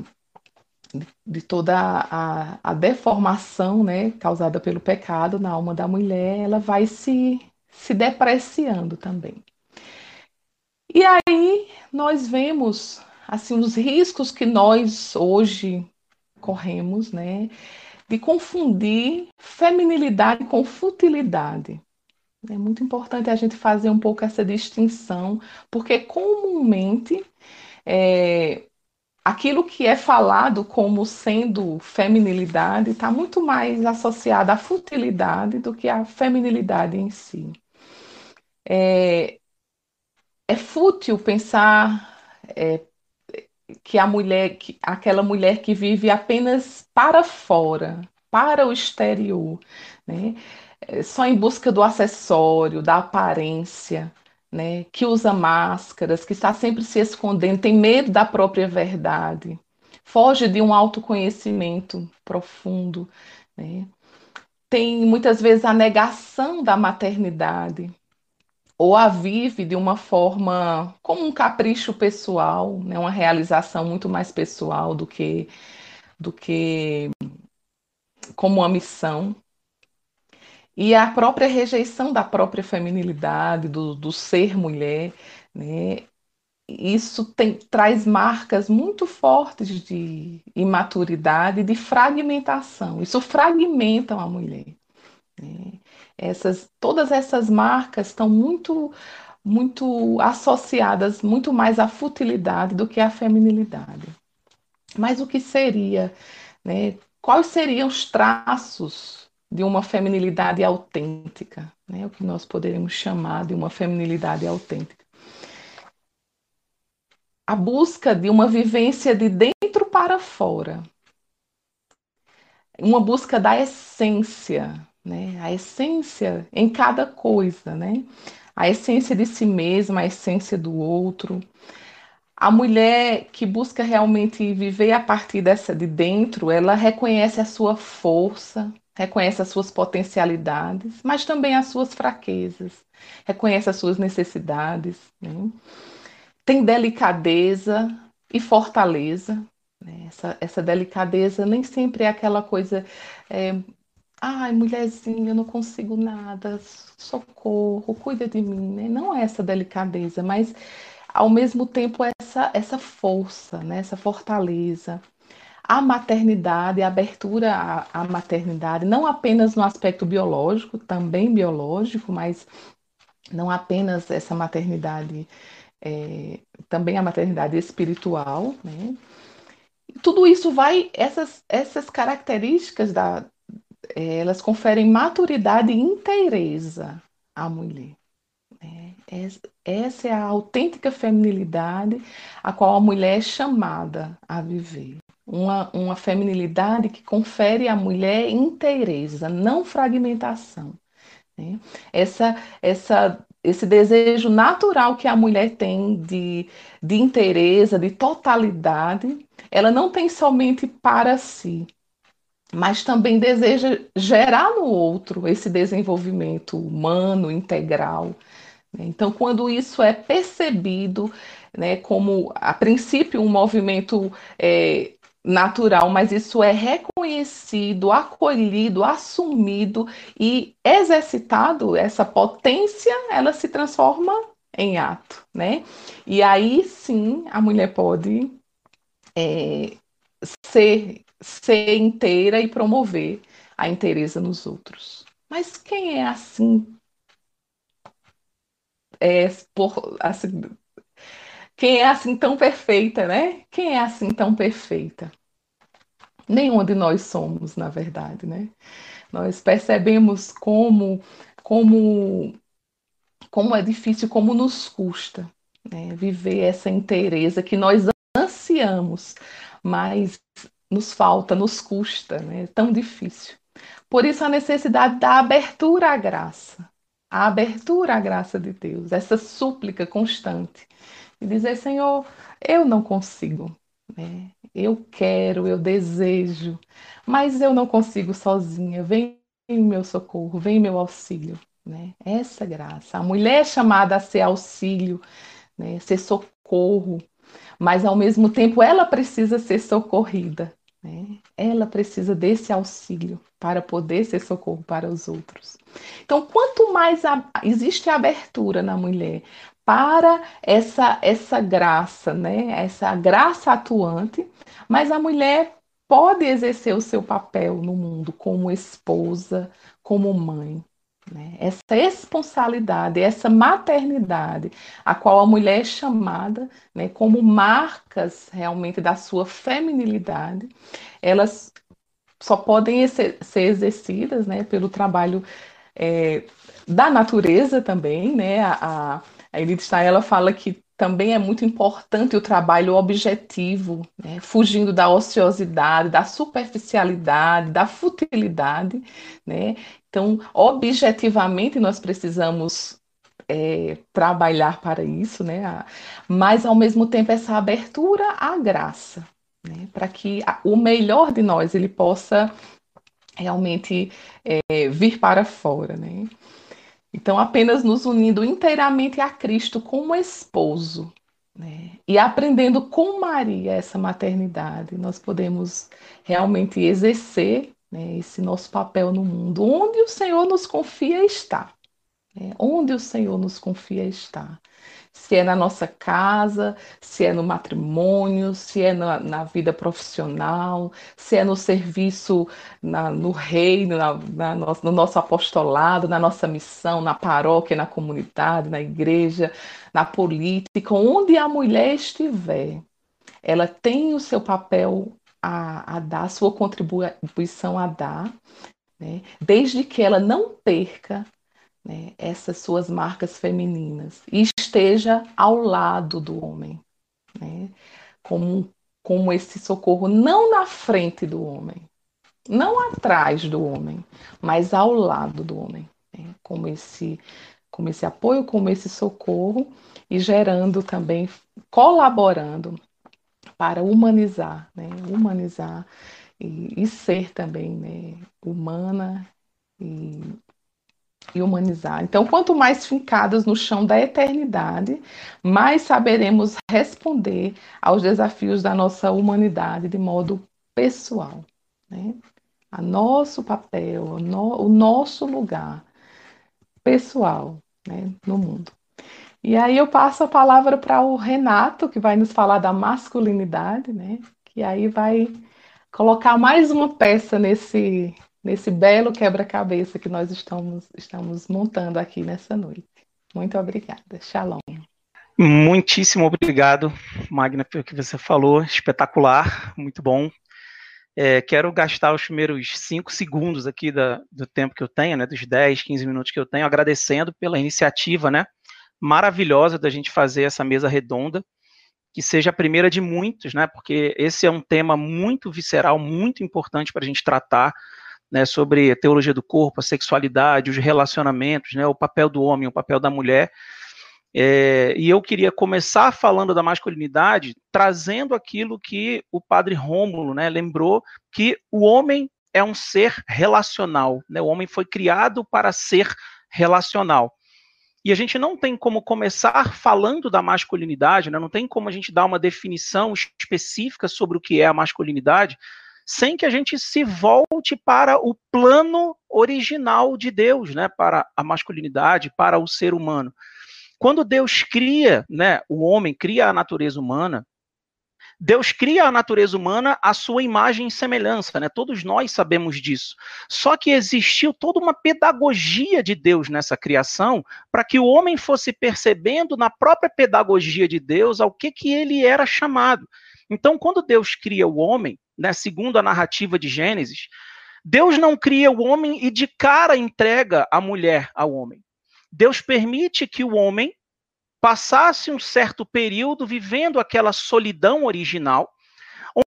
de toda a, a, deformação né, causada pelo pecado na alma da mulher, ela vai se, se depreciando também. E aí nós vemos assim os riscos que nós hoje corremos, né, de confundir feminilidade com futilidade. É muito importante a gente fazer um pouco essa distinção, porque comumente é, aquilo que é falado como sendo feminilidade está muito mais associado à futilidade do que à feminilidade em si. É, é fútil pensar é, que a mulher, que, aquela mulher que vive apenas para fora, para o exterior, né? É, só em busca do acessório, da aparência, né, que usa máscaras, que está sempre se escondendo, tem medo da própria verdade, foge de um autoconhecimento profundo, né? tem muitas vezes a negação da maternidade, ou a vive de uma forma como um capricho pessoal, né, uma realização muito mais pessoal do que do que como uma missão e a própria rejeição da própria feminilidade, do, do ser mulher, né? Isso tem, traz marcas muito fortes de imaturidade, de fragmentação. Isso fragmenta a mulher. Né? Essas, todas essas marcas estão muito, muito associadas muito mais à futilidade do que à feminilidade. Mas o que seria, né, quais seriam os traços de uma feminilidade autêntica, né? o que nós poderíamos chamar de uma feminilidade autêntica. A busca de uma vivência de dentro para fora, uma busca da essência, né? A essência em cada coisa, né? A essência de si mesma, a essência do outro. A mulher que busca realmente viver a partir dessa de dentro, ela reconhece a sua força, reconhece as suas potencialidades, mas também as suas fraquezas, reconhece as suas necessidades, né? tem delicadeza e fortaleza. Né? Essa, essa delicadeza nem sempre é aquela coisa é, Ai, mulherzinha, eu não consigo nada, socorro, cuida de mim, né? Não é essa delicadeza, mas ao mesmo tempo essa essa força, né? Essa fortaleza. A maternidade, a abertura à, à maternidade, não apenas no aspecto biológico, também biológico, mas não apenas essa maternidade, é, também a maternidade espiritual, né? Tudo isso vai, essas, essas características da, é, elas conferem maturidade e inteireza à mulher. Né? Essa é a autêntica feminilidade a qual a mulher é chamada a viver. Uma, uma feminilidade que confere à mulher inteireza, não fragmentação. Né? Essa, essa, esse desejo natural que a mulher tem de, de inteireza, de totalidade, ela não tem somente para si, mas também deseja gerar no outro esse desenvolvimento humano, integral. Né? Então, quando isso é percebido né, como, a princípio, um movimento é, natural, mas isso é reconhecido, acolhido, assumido e exercitado, essa potência, ela se transforma em ato, né? E aí sim a mulher pode é, ser ser inteira e promover a inteireza nos outros. Mas quem é assim? É por, assim, quem é assim tão perfeita, né? Quem é assim tão perfeita? Nenhum de nós somos, na verdade, né? Nós percebemos como, como, como é difícil, como nos custa né? viver essa inteireza que nós ansiamos, mas nos falta, nos custa, né? é tão difícil. Por isso a necessidade da abertura à graça, a abertura à graça de Deus, essa súplica constante e dizer, Senhor, eu não consigo, né? eu quero, eu desejo, mas eu não consigo sozinha, vem em meu socorro, vem em meu auxílio. Né? Essa graça. A mulher é chamada a ser auxílio, né? ser socorro, mas ao mesmo tempo ela precisa ser socorrida. Né? Ela precisa desse auxílio para poder ser socorro para os outros. Então, quanto mais a, existe abertura na mulher para essa essa graça, né? Essa graça atuante, mas a mulher pode exercer o seu papel no mundo como esposa, como mãe, né? Essa responsabilidade, essa maternidade, a qual a mulher é chamada né, como marcas realmente da sua feminilidade, elas só podem ser, exercidas né, pelo trabalho é, da natureza também. Né? A, a Edith Stein fala que também é muito importante o trabalho objetivo, né? fugindo da ociosidade, da superficialidade, da futilidade, né? Então, objetivamente, nós precisamos é, trabalhar para isso, né? Mas, ao mesmo tempo, essa abertura à graça, né? Para que o melhor de nós ele possa realmente é, vir para fora, né? Então, apenas nos unindo inteiramente a Cristo como esposo, né? E aprendendo com Maria essa maternidade, nós podemos realmente exercer né, esse nosso papel no mundo, onde o Senhor nos confia estar. Né, onde o Senhor nos confia estar. Se é na nossa casa, se é no matrimônio, se é na, na vida profissional, se é no serviço na, no reino, na, na no, no nosso apostolado, na nossa missão, na paróquia, na comunidade, na igreja, na política, onde a mulher estiver, ela tem o seu papel a, a dar, sua contribuição a dar, né? desde que ela não perca né, essas suas marcas femininas. E esteja ao lado do homem, né, como, como esse socorro não na frente do homem, não atrás do homem, mas ao lado do homem, né, como esse como esse apoio, como esse socorro e gerando também, colaborando para humanizar, né, humanizar e, e ser também né, humana e e humanizar. Então, quanto mais fincadas no chão da eternidade, mais saberemos responder aos desafios da nossa humanidade de modo pessoal. Né? A nosso papel, o, no, o nosso lugar pessoal né, no mundo. E aí eu passo a palavra para o Renato, que vai nos falar da masculinidade, né? Que aí vai colocar mais uma peça nesse nesse belo quebra-cabeça que nós estamos, estamos montando aqui nessa noite. Muito obrigada. Shalom. Muitíssimo obrigado, Magna, pelo que você falou. Espetacular, muito bom. É, quero gastar os primeiros cinco segundos aqui da, do tempo que eu tenho, né, dos 10, 15 minutos que eu tenho, agradecendo pela iniciativa, né, maravilhosa da gente fazer essa mesa redonda, que seja a primeira de muitos, né, porque esse é um tema muito visceral, muito importante para a gente tratar, né, sobre a teologia do corpo, a sexualidade, os relacionamentos, né, o papel do homem, o papel da mulher. É, e eu queria começar falando da masculinidade, trazendo aquilo que o padre Rômulo né, lembrou, que o homem é um ser relacional, né, o homem foi criado para ser relacional. E a gente não tem como começar falando da masculinidade, né, não tem como a gente dar uma definição específica sobre o que é a masculinidade, sem que a gente se volte para o plano original de Deus, né, para a masculinidade, para o ser humano. Quando Deus cria, né, o homem cria a natureza humana, Deus cria a natureza humana à sua imagem e semelhança, né? Todos nós sabemos disso. Só que existiu toda uma pedagogia de Deus nessa criação para que o homem fosse percebendo na própria pedagogia de Deus ao que que ele era chamado. Então, quando Deus cria o homem, né, segundo a narrativa de Gênesis, Deus não cria o homem e de cara entrega a mulher ao homem. Deus permite que o homem passasse um certo período vivendo aquela solidão original,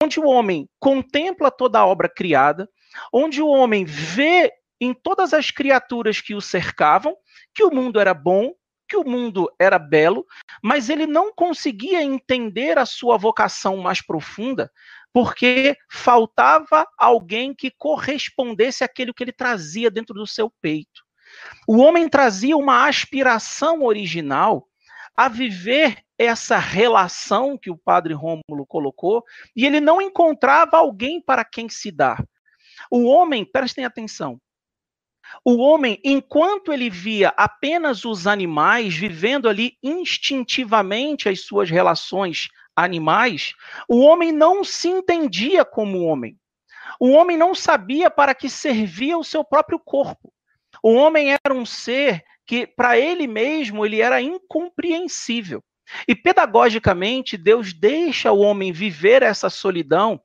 onde o homem contempla toda a obra criada, onde o homem vê em todas as criaturas que o cercavam que o mundo era bom, que o mundo era belo, mas ele não conseguia entender a sua vocação mais profunda, porque faltava alguém que correspondesse àquilo que ele trazia dentro do seu peito. O homem trazia uma aspiração original a viver essa relação que o padre Rômulo colocou, e ele não encontrava alguém para quem se dar. O homem, prestem atenção, o homem, enquanto ele via apenas os animais vivendo ali instintivamente as suas relações animais, o homem não se entendia como homem. O homem não sabia para que servia o seu próprio corpo. O homem era um ser que, para ele mesmo, ele era incompreensível. E pedagogicamente, Deus deixa o homem viver essa solidão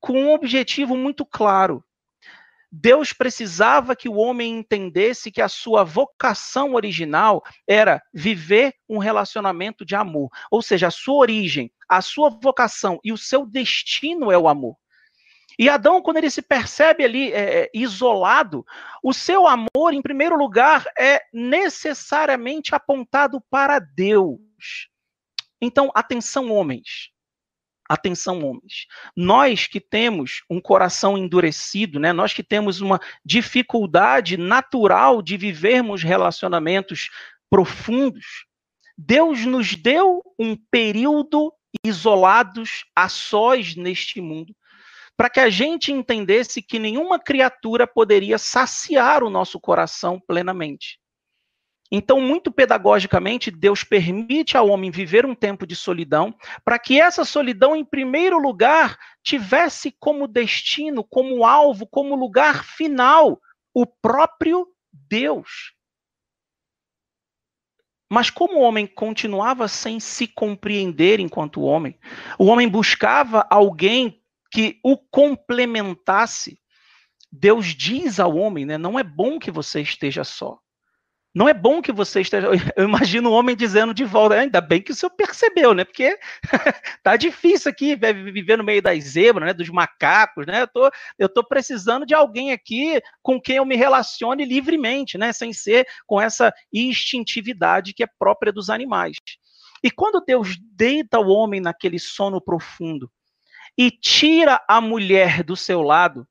com um objetivo muito claro. Deus precisava que o homem entendesse que a sua vocação original era viver um relacionamento de amor. Ou seja, a sua origem, a sua vocação e o seu destino é o amor. E Adão, quando ele se percebe ali é, é isolado, o seu amor, em primeiro lugar, é necessariamente apontado para Deus. Então, atenção, homens. Atenção, homens. Nós que temos um coração endurecido, né? nós que temos uma dificuldade natural de vivermos relacionamentos profundos, Deus nos deu um período isolados, a sós neste mundo, para que a gente entendesse que nenhuma criatura poderia saciar o nosso coração plenamente. Então, muito pedagogicamente, Deus permite ao homem viver um tempo de solidão, para que essa solidão, em primeiro lugar, tivesse como destino, como alvo, como lugar final, o próprio Deus. Mas como o homem continuava sem se compreender enquanto homem, o homem buscava alguém que o complementasse, Deus diz ao homem, né, não é bom que você esteja só. Não é bom que você esteja. Eu imagino o homem dizendo de volta, ainda bem que o senhor percebeu, né? Porque tá difícil aqui viver no meio das zebras, né? Dos macacos, né? Eu tô, eu tô precisando de alguém aqui com quem eu me relacione livremente, né? Sem ser com essa instintividade que é própria dos animais. E quando Deus deita o homem naquele sono profundo e tira a mulher do seu lado,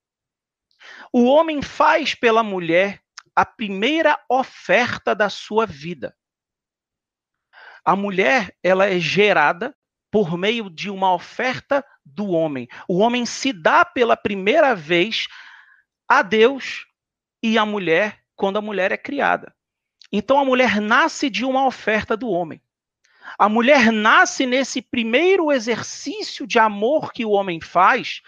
o homem faz pela mulher a primeira oferta da sua vida. A mulher, ela é gerada por meio de uma oferta do homem. O homem se dá pela primeira vez a Deus e a mulher quando a mulher é criada. Então a mulher nasce de uma oferta do homem. A mulher nasce nesse primeiro exercício de amor que o homem faz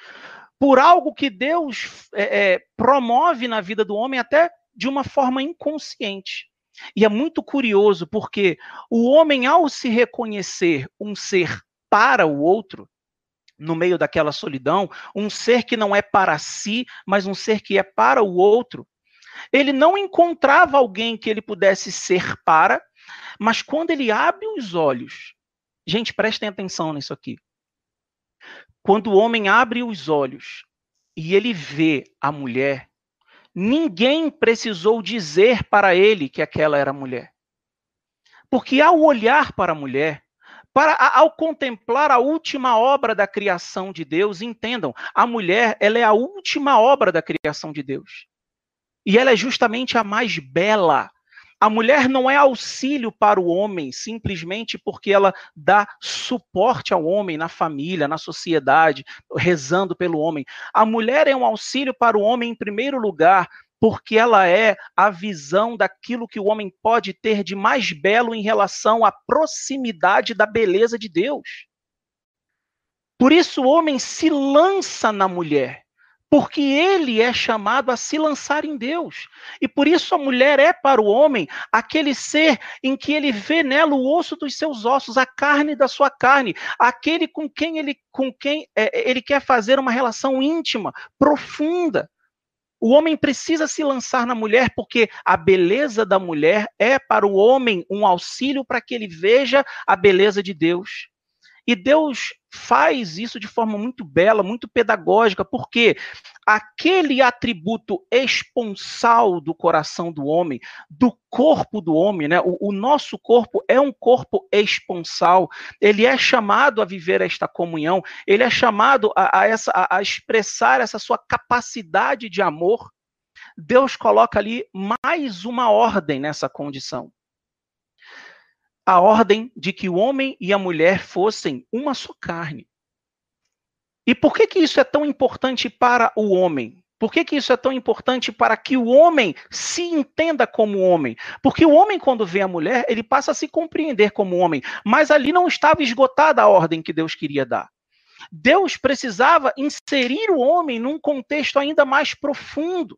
por algo que Deus é, é, promove na vida do homem até de uma forma inconsciente. E é muito curioso porque o homem, ao se reconhecer um ser para o outro, no meio daquela solidão, um ser que não é para si, mas um ser que é para o outro, ele não encontrava alguém que ele pudesse ser para, mas quando ele abre os olhos, gente, prestem atenção nisso aqui. Quando o homem abre os olhos e ele vê a mulher, ninguém precisou dizer para ele que aquela era mulher. Porque ao olhar para a mulher, para, ao contemplar a última obra da criação de Deus, entendam, a mulher ela é a última obra da criação de Deus. E ela é justamente a mais bela, a mulher não é auxílio para o homem simplesmente porque ela dá suporte ao homem na família, na sociedade, rezando pelo homem. A mulher é um auxílio para o homem em primeiro lugar, porque ela é a visão daquilo que o homem pode ter de mais belo em relação à proximidade da beleza de Deus. Por isso o homem se lança na mulher porque ele é chamado a se lançar em Deus. E por isso a mulher é para o homem aquele ser em que ele vê nela o osso dos seus ossos, a carne da sua carne, aquele com quem ele com quem é, ele quer fazer uma relação íntima, profunda. O homem precisa se lançar na mulher porque a beleza da mulher é para o homem um auxílio para que ele veja a beleza de Deus. E Deus faz isso de forma muito bela, muito pedagógica, porque aquele atributo esponsal do coração do homem, do corpo do homem, né? O, o, nosso corpo é um corpo esponsal, ele é chamado a viver esta comunhão, ele é chamado a, a, essa, a, a expressar essa sua capacidade de amor. Deus coloca ali mais uma ordem nessa condição a ordem de que o homem e a mulher fossem uma só carne. E por que, que isso é tão importante para o homem? Por que, que isso é tão importante para que o homem se entenda como homem? Porque o homem, quando vê a mulher, ele passa a se compreender como homem. Mas ali não estava esgotada a ordem que Deus queria dar. Deus precisava inserir o homem num contexto ainda mais profundo.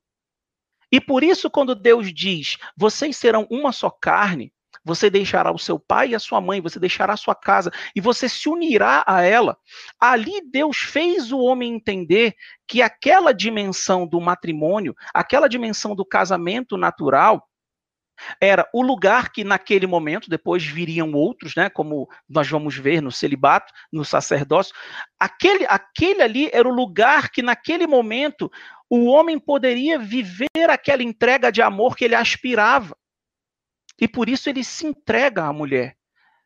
E por isso, quando Deus diz: vocês serão uma só carne, você deixará o seu pai e a sua mãe, você deixará a sua casa e você se unirá a ela. Ali Deus fez o homem entender que aquela dimensão do matrimônio, aquela dimensão do casamento natural, era o lugar que naquele momento, depois viriam outros, né, como nós vamos ver no celibato, no sacerdócio, aquele, aquele ali era o lugar que naquele momento o homem poderia viver aquela entrega de amor que ele aspirava. E por isso ele se entrega à mulher.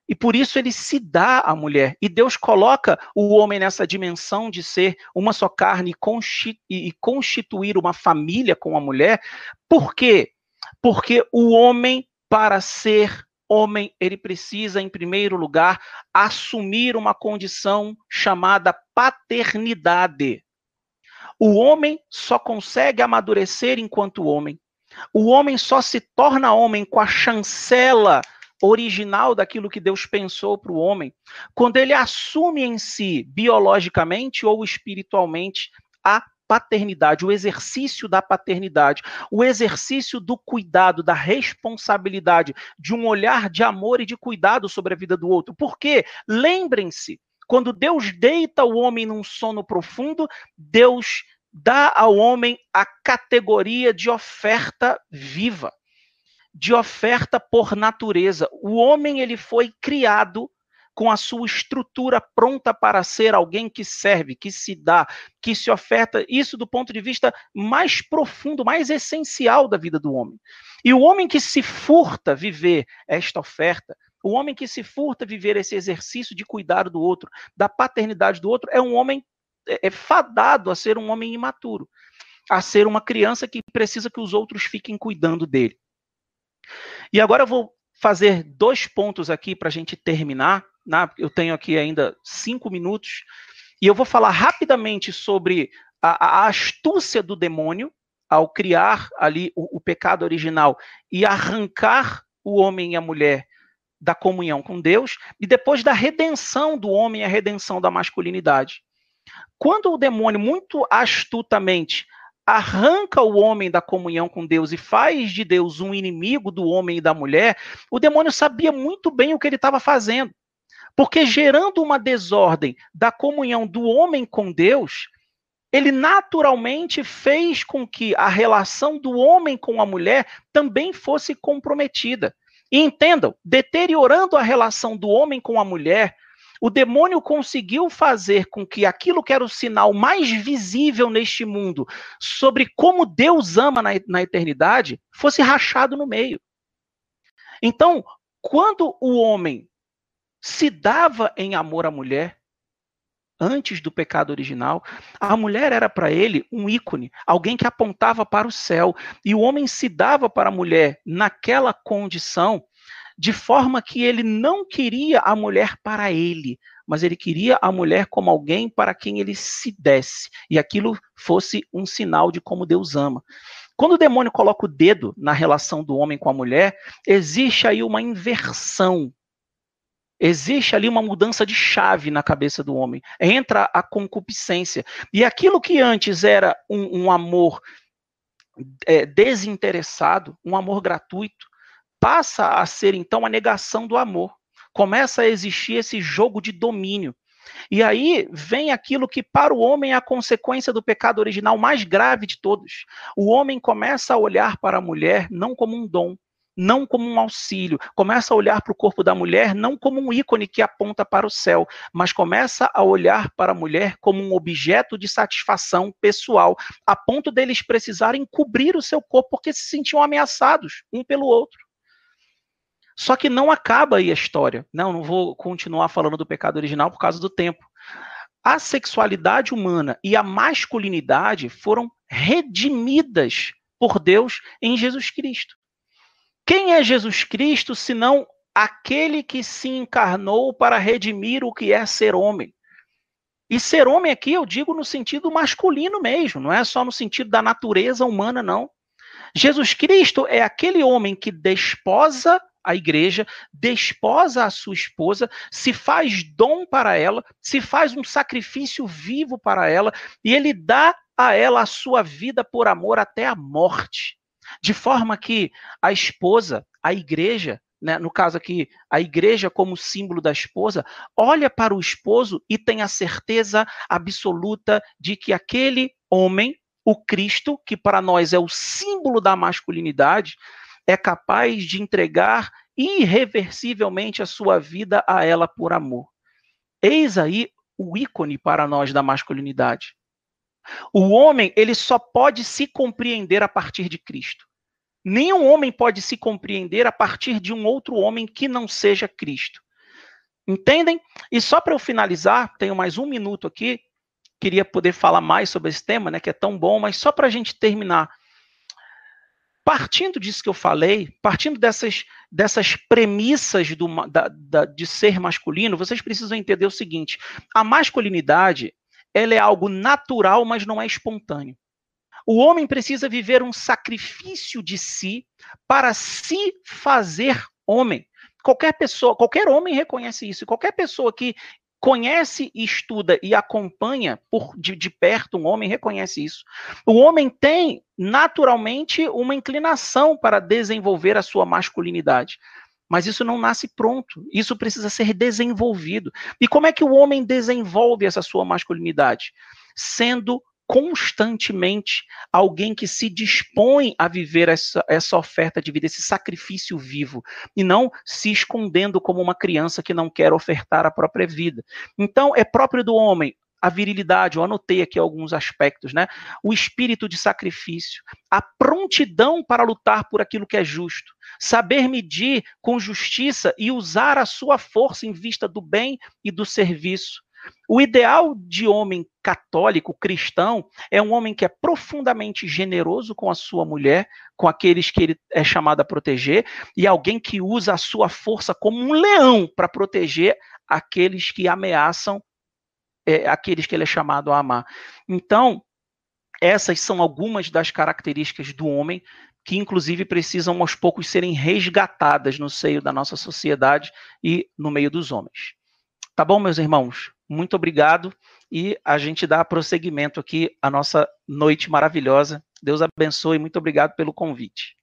E por isso ele se dá à mulher. E Deus coloca o homem nessa dimensão de ser uma só carne e constituir uma família com a mulher. Por quê? Porque o homem, para ser homem, ele precisa, em primeiro lugar, assumir uma condição chamada paternidade. O homem só consegue amadurecer enquanto homem o homem só se torna homem com a chancela original daquilo que Deus pensou para o homem, quando ele assume em si, biologicamente ou espiritualmente, a paternidade, o exercício da paternidade, o exercício do cuidado, da responsabilidade, de um olhar de amor e de cuidado sobre a vida do outro. Porque, lembrem-se, quando Deus deita o homem num sono profundo, Deus dá ao homem a categoria de oferta viva, de oferta por natureza. O homem ele foi criado com a sua estrutura pronta para ser alguém que serve, que se dá, que se oferta, isso do ponto de vista mais profundo, mais essencial da vida do homem. E o homem que se furta viver esta oferta, o homem que se furta viver esse exercício de cuidar do outro, da paternidade do outro, é um homem é, é fadado a ser um homem imaturo, a ser uma criança que precisa que os outros fiquem cuidando dele. E agora eu vou fazer dois pontos aqui para a gente terminar né? eu tenho aqui ainda cinco minutos, e eu vou falar rapidamente sobre a, a astúcia do demônio ao criar ali o, o pecado original e arrancar o homem e a mulher da comunhão com Deus, e depois da redenção do homem a redenção da masculinidade. Quando o demônio, muito astutamente, arranca o homem da comunhão com Deus e faz de Deus um inimigo do homem e da mulher, o demônio sabia muito bem o que ele estava fazendo. Porque gerando uma desordem da comunhão do homem com Deus, ele naturalmente fez com que a relação do homem com a mulher também fosse comprometida. E entendam, deteriorando a relação do homem com a mulher, o demônio conseguiu fazer com que aquilo que era o sinal mais visível neste mundo sobre como Deus ama na, na eternidade fosse rachado no meio. Então, quando o homem se dava em amor à mulher antes do pecado original. A mulher era para ele um ícone, alguém que apontava para o céu, e o homem se dava para a mulher naquela condição de forma que ele não queria a mulher para ele, mas ele queria a mulher como alguém para quem ele se desse, e aquilo fosse um sinal de como Deus ama. Quando o demônio coloca o dedo na relação do homem com a mulher, existe aí uma inversão Existe ali uma mudança de chave na cabeça do homem. Entra a concupiscência. E aquilo que antes era um, um amor é, desinteressado, um amor gratuito, passa a ser então a negação do amor. Começa a existir esse jogo de domínio. E aí vem aquilo que para o homem é a consequência do pecado original mais grave de todos. O homem começa a olhar para a mulher não como um dom, não como um auxílio, começa a olhar para o corpo da mulher não como um ícone que aponta para o céu, mas começa a olhar para a mulher como um objeto de satisfação pessoal, a ponto deles precisarem cobrir o seu corpo porque se sentiam ameaçados um pelo outro. Só que não acaba aí a história. Não, não vou continuar falando do pecado original por causa do tempo. A sexualidade humana e a masculinidade foram redimidas por Deus em Jesus Cristo. Quem é Jesus Cristo senão aquele que se encarnou para redimir o que é ser homem? E ser homem aqui eu digo no sentido masculino mesmo, não é só no sentido da natureza humana, não. Jesus Cristo é aquele homem que desposa a igreja, desposa a sua esposa, se faz dom para ela, se faz um sacrifício vivo para ela, e ele dá a ela a sua vida por amor até a morte. De forma que a esposa, a igreja, né, no caso aqui, a igreja como símbolo da esposa, olha para o esposo e tem a certeza absoluta de que aquele homem, o Cristo, que para nós é o símbolo da masculinidade, é capaz de entregar irreversivelmente a sua vida a ela por amor. Eis aí o ícone para nós da masculinidade. O homem, ele só pode se compreender a partir de Cristo. Nenhum homem pode se compreender a partir de um outro homem que não seja Cristo. Entendem? E só para eu finalizar, tenho mais um minuto aqui, queria poder falar mais sobre esse tema, né, que é tão bom, mas só para a gente terminar. Partindo disso que eu falei, partindo dessas, dessas premissas do, da, da, de ser masculino, vocês precisam entender o seguinte: a masculinidade ela é algo natural, mas não é espontâneo. O homem precisa viver um sacrifício de si para se fazer homem. Qualquer pessoa, qualquer homem reconhece isso. Qualquer pessoa que conhece, estuda e acompanha por de, de, perto um homem reconhece isso. O homem tem naturalmente uma inclinação para desenvolver a sua masculinidade. Mas isso não nasce pronto. Isso precisa ser desenvolvido. E como é que o homem desenvolve essa sua masculinidade? Sendo constantemente alguém que se dispõe a viver essa, essa oferta de vida, esse sacrifício vivo, e não se escondendo como uma criança que não quer ofertar a própria vida. Então, é próprio do homem a virilidade, eu anotei aqui alguns aspectos, né? O espírito de sacrifício, a prontidão para lutar por aquilo que é justo, saber medir com justiça e usar a sua força em vista do bem e do serviço. O ideal de homem católico, cristão, é um homem que é profundamente generoso com a sua mulher, com aqueles que ele é chamado a proteger, e alguém que usa a sua força como um leão para proteger aqueles que ameaçam é, aqueles que ele é chamado a amar. Então, essas são algumas das características do homem que, inclusive, precisam aos poucos serem resgatadas no seio da nossa sociedade e no meio dos homens. Tá bom, meus irmãos? Muito obrigado e a gente dá prosseguimento aqui à nossa noite maravilhosa. Deus abençoe, muito obrigado pelo convite.